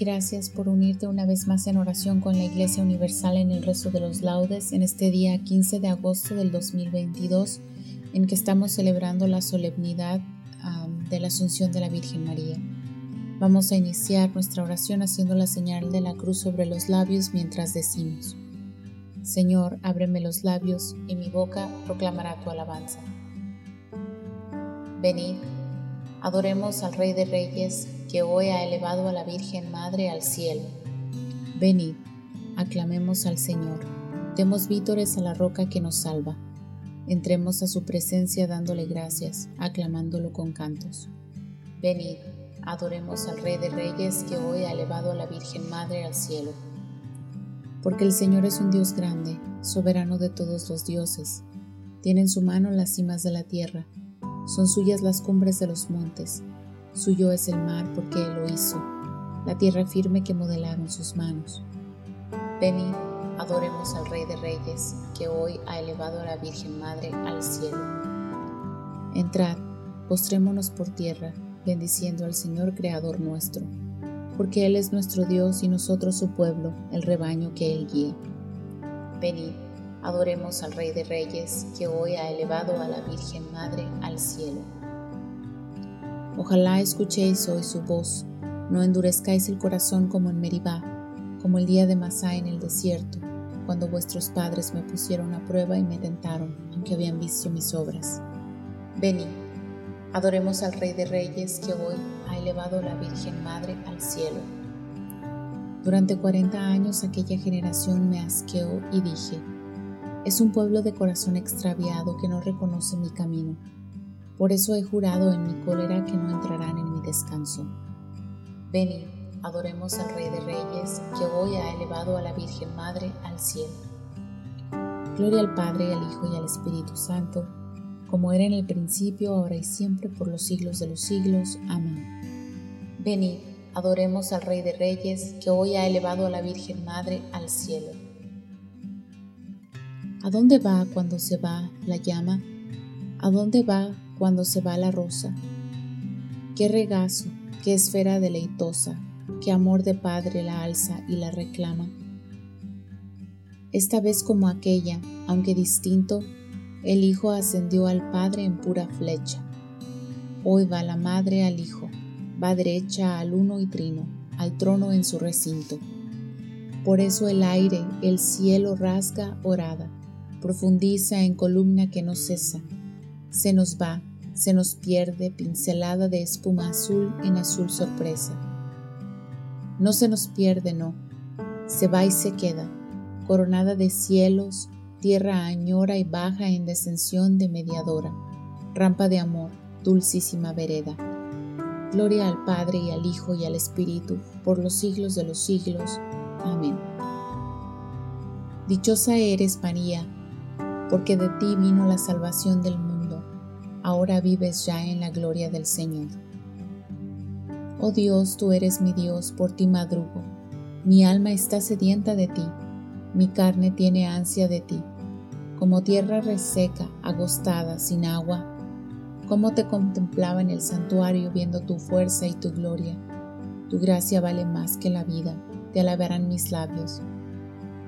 Gracias por unirte una vez más en oración con la Iglesia Universal en el resto de los laudes en este día 15 de agosto del 2022 en que estamos celebrando la solemnidad de la Asunción de la Virgen María. Vamos a iniciar nuestra oración haciendo la señal de la cruz sobre los labios mientras decimos, Señor, ábreme los labios y mi boca proclamará tu alabanza. Venid, adoremos al Rey de Reyes que hoy ha elevado a la Virgen Madre al cielo. Venid, aclamemos al Señor, demos vítores a la roca que nos salva. Entremos a su presencia dándole gracias, aclamándolo con cantos. Venid, adoremos al Rey de Reyes que hoy ha elevado a la Virgen Madre al cielo. Porque el Señor es un Dios grande, soberano de todos los dioses. Tiene en su mano las cimas de la tierra, son suyas las cumbres de los montes. Suyo es el mar porque Él lo hizo, la tierra firme que modelaron sus manos. Venid, adoremos al Rey de Reyes, que hoy ha elevado a la Virgen Madre al cielo. Entrad, postrémonos por tierra, bendiciendo al Señor Creador nuestro, porque Él es nuestro Dios y nosotros su pueblo, el rebaño que Él guía. Venid, adoremos al Rey de Reyes, que hoy ha elevado a la Virgen Madre al cielo. Ojalá escuchéis hoy su voz, no endurezcáis el corazón como en Meribá, como el día de Masá en el desierto, cuando vuestros padres me pusieron a prueba y me tentaron, aunque habían visto mis obras. Venid, adoremos al Rey de Reyes que hoy ha elevado a la Virgen Madre al cielo. Durante cuarenta años aquella generación me asqueó y dije, es un pueblo de corazón extraviado que no reconoce mi camino por eso he jurado en mi cólera que no entrarán en mi descanso. Venid, adoremos al Rey de Reyes, que hoy ha elevado a la Virgen Madre al cielo. Gloria al Padre, al Hijo y al Espíritu Santo, como era en el principio, ahora y siempre, por los siglos de los siglos. Amén. Venid, adoremos al Rey de Reyes, que hoy ha elevado a la Virgen Madre al cielo. ¿A dónde va cuando se va la llama? ¿A dónde va cuando se va la rosa. Qué regazo, qué esfera deleitosa, qué amor de padre la alza y la reclama. Esta vez como aquella, aunque distinto, el hijo ascendió al padre en pura flecha. Hoy va la madre al hijo, va derecha al uno y trino, al trono en su recinto. Por eso el aire, el cielo rasga orada, profundiza en columna que no cesa. Se nos va, se nos pierde pincelada de espuma azul en azul sorpresa. No se nos pierde, no, se va y se queda, coronada de cielos, tierra añora y baja en descensión de mediadora, rampa de amor, dulcísima vereda. Gloria al Padre y al Hijo y al Espíritu, por los siglos de los siglos. Amén. Dichosa eres, María, porque de ti vino la salvación del mundo ahora vives ya en la gloria del Señor. Oh Dios, tú eres mi Dios, por ti madrugo, Mi alma está sedienta de ti, mi carne tiene ansia de ti, como tierra reseca, agostada, sin agua, como te contemplaba en el santuario viendo tu fuerza y tu gloria. Tu gracia vale más que la vida, te alabarán mis labios.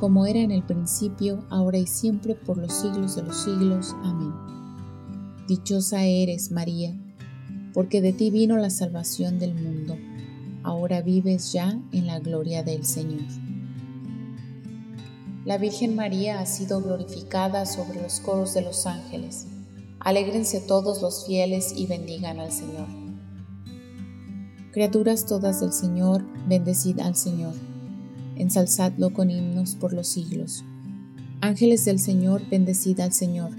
como era en el principio, ahora y siempre, por los siglos de los siglos. Amén. Dichosa eres, María, porque de ti vino la salvación del mundo. Ahora vives ya en la gloria del Señor. La Virgen María ha sido glorificada sobre los coros de los ángeles. Alégrense todos los fieles y bendigan al Señor. Criaturas todas del Señor, bendecid al Señor ensalzadlo con himnos por los siglos. Ángeles del Señor, bendecid al Señor.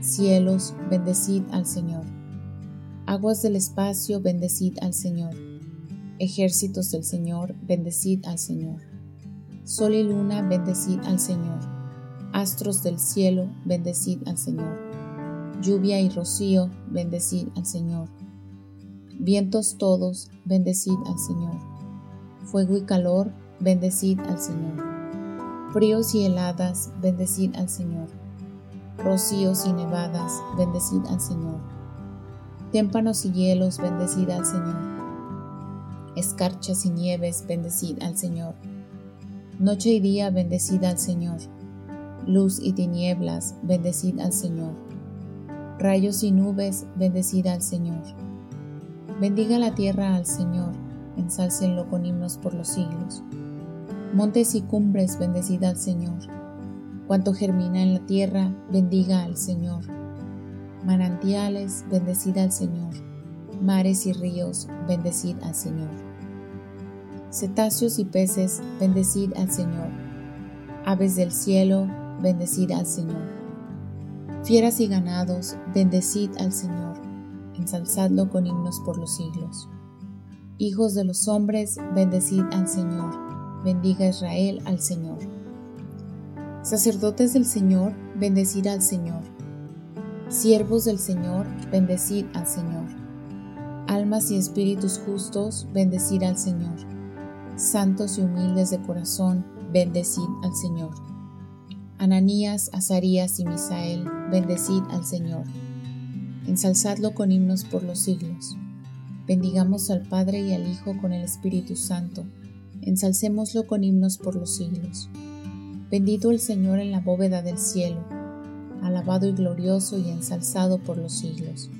Cielos, bendecid al Señor. Aguas del espacio, bendecid al Señor. Ejércitos del Señor, bendecid al Señor. Sol y luna, bendecid al Señor. Astros del cielo, bendecid al Señor. Lluvia y rocío, bendecid al Señor. Vientos todos, bendecid al Señor. Fuego y calor, bendecid al Señor. Fríos y heladas, bendecid al Señor. Rocíos y nevadas, bendecid al Señor. Témpanos y hielos, bendecid al Señor. Escarchas y nieves, bendecid al Señor. Noche y día, bendecid al Señor. Luz y tinieblas, bendecid al Señor. Rayos y nubes, bendecid al Señor. Bendiga la tierra al Señor, ensálcenlo con himnos por los siglos. Montes y cumbres, bendecida al Señor. Cuanto germina en la tierra, bendiga al Señor. Manantiales, bendecida al Señor. Mares y ríos, bendecid al Señor. Cetáceos y peces, bendecid al Señor. Aves del cielo, bendecid al Señor. Fieras y ganados, bendecid al Señor. Ensalzadlo con himnos por los siglos. Hijos de los hombres, bendecid al Señor bendiga Israel al Señor. Sacerdotes del Señor, bendecid al Señor. Siervos del Señor, bendecid al Señor. Almas y espíritus justos, bendecid al Señor. Santos y humildes de corazón, bendecid al Señor. Ananías, Azarías y Misael, bendecid al Señor. Ensalzadlo con himnos por los siglos. Bendigamos al Padre y al Hijo con el Espíritu Santo ensalcémoslo con himnos por los siglos. Bendito el Señor en la bóveda del cielo, alabado y glorioso y ensalzado por los siglos.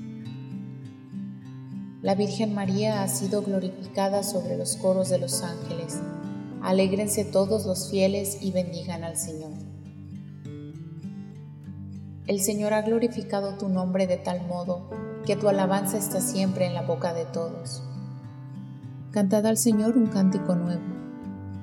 La Virgen María ha sido glorificada sobre los coros de los ángeles. Alégrense todos los fieles y bendigan al Señor. El Señor ha glorificado tu nombre de tal modo que tu alabanza está siempre en la boca de todos. Cantad al Señor un cántico nuevo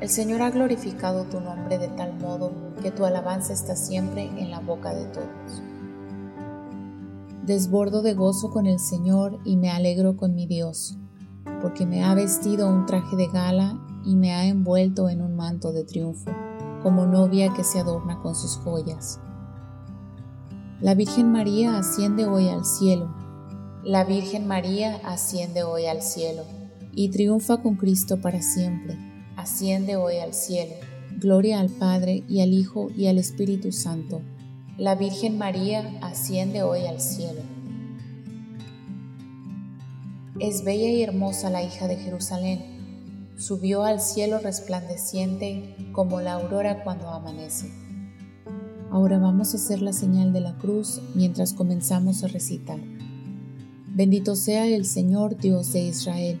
El Señor ha glorificado tu nombre de tal modo que tu alabanza está siempre en la boca de todos. Desbordo de gozo con el Señor y me alegro con mi Dios, porque me ha vestido un traje de gala y me ha envuelto en un manto de triunfo, como novia que se adorna con sus joyas. La Virgen María asciende hoy al cielo, La Virgen María asciende hoy al cielo y triunfa con Cristo para siempre. Asciende hoy al cielo. Gloria al Padre y al Hijo y al Espíritu Santo. La Virgen María asciende hoy al cielo. Es bella y hermosa la hija de Jerusalén. Subió al cielo resplandeciente como la aurora cuando amanece. Ahora vamos a hacer la señal de la cruz mientras comenzamos a recitar. Bendito sea el Señor Dios de Israel,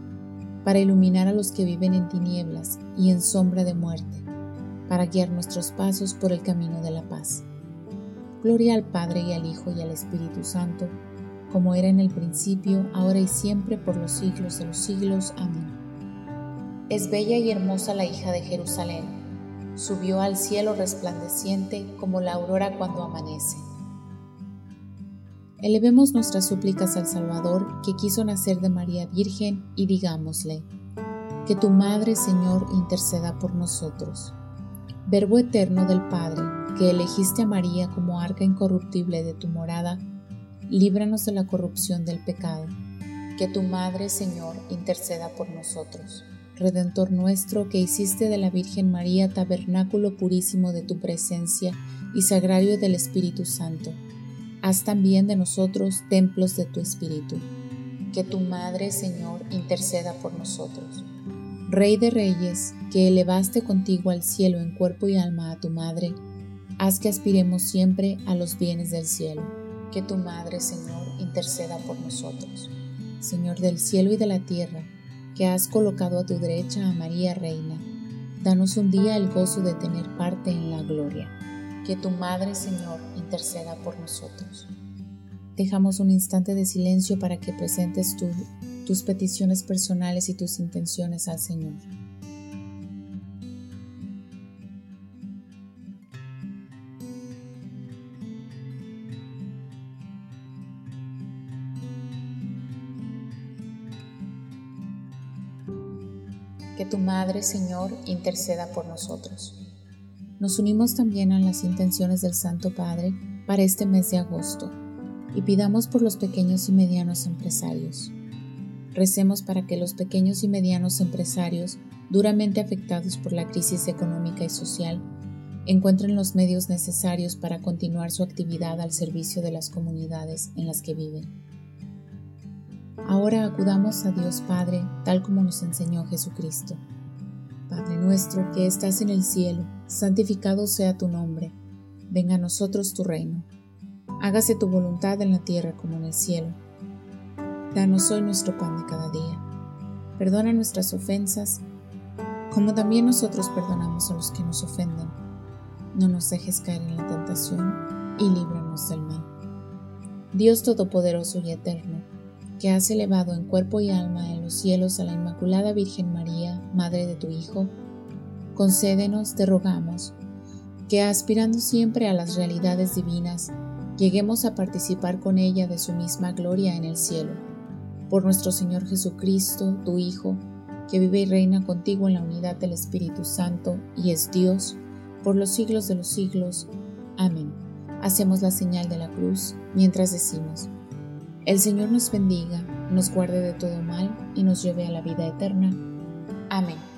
para iluminar a los que viven en tinieblas y en sombra de muerte, para guiar nuestros pasos por el camino de la paz. Gloria al Padre y al Hijo y al Espíritu Santo, como era en el principio, ahora y siempre, por los siglos de los siglos. Amén. Es bella y hermosa la hija de Jerusalén. Subió al cielo resplandeciente como la aurora cuando amanece. Elevemos nuestras súplicas al Salvador que quiso nacer de María Virgen y digámosle, que tu Madre, Señor, interceda por nosotros. Verbo eterno del Padre, que elegiste a María como arca incorruptible de tu morada, líbranos de la corrupción del pecado. Que tu Madre, Señor, interceda por nosotros. Redentor nuestro, que hiciste de la Virgen María tabernáculo purísimo de tu presencia y sagrario del Espíritu Santo haz también de nosotros templos de tu Espíritu. Que tu Madre, Señor, interceda por nosotros. Rey de Reyes, que elevaste contigo al cielo en cuerpo y alma a tu Madre, haz que aspiremos siempre a los bienes del cielo. Que tu Madre, Señor, interceda por nosotros. Señor del cielo y de la tierra, que has colocado a tu derecha a María Reina, danos un día el gozo de tener parte en la gloria que tu Madre, Señor, interceda por nosotros. Dejamos un instante de silencio para que presentes tus peticiones personales y tus intenciones al Señor. Que tu Madre, Señor, interceda por nosotros. Nos unimos también a las intenciones del Santo Padre para este mes de agosto y pidamos por los pequeños y medianos empresarios. Recemos para que los pequeños y medianos empresarios, duramente afectados por la crisis económica y social, encuentren los medios necesarios para continuar su actividad al servicio de las comunidades en las que viven. Ahora acudamos a Dios Padre tal como nos enseñó Jesucristo. Padre nuestro que estás en el cielo, santificado sea tu nombre, venga a nosotros tu reino, hágase tu voluntad en la tierra como en el cielo. Danos hoy nuestro pan de cada día. Perdona nuestras ofensas, como también nosotros perdonamos a los que nos ofenden. No nos dejes caer en la tentación y líbranos del mal. Dios Todopoderoso y Eterno, que has elevado en cuerpo y alma en los cielos a la Inmaculada Virgen María, Madre de tu Hijo, concédenos, te rogamos, que aspirando siempre a las realidades divinas, lleguemos a participar con ella de su misma gloria en el cielo. Por nuestro Señor Jesucristo, tu Hijo, que vive y reina contigo en la unidad del Espíritu Santo y es Dios, por los siglos de los siglos. Amén. Hacemos la señal de la cruz mientras decimos, el Señor nos bendiga, nos guarde de todo mal y nos lleve a la vida eterna. Amén.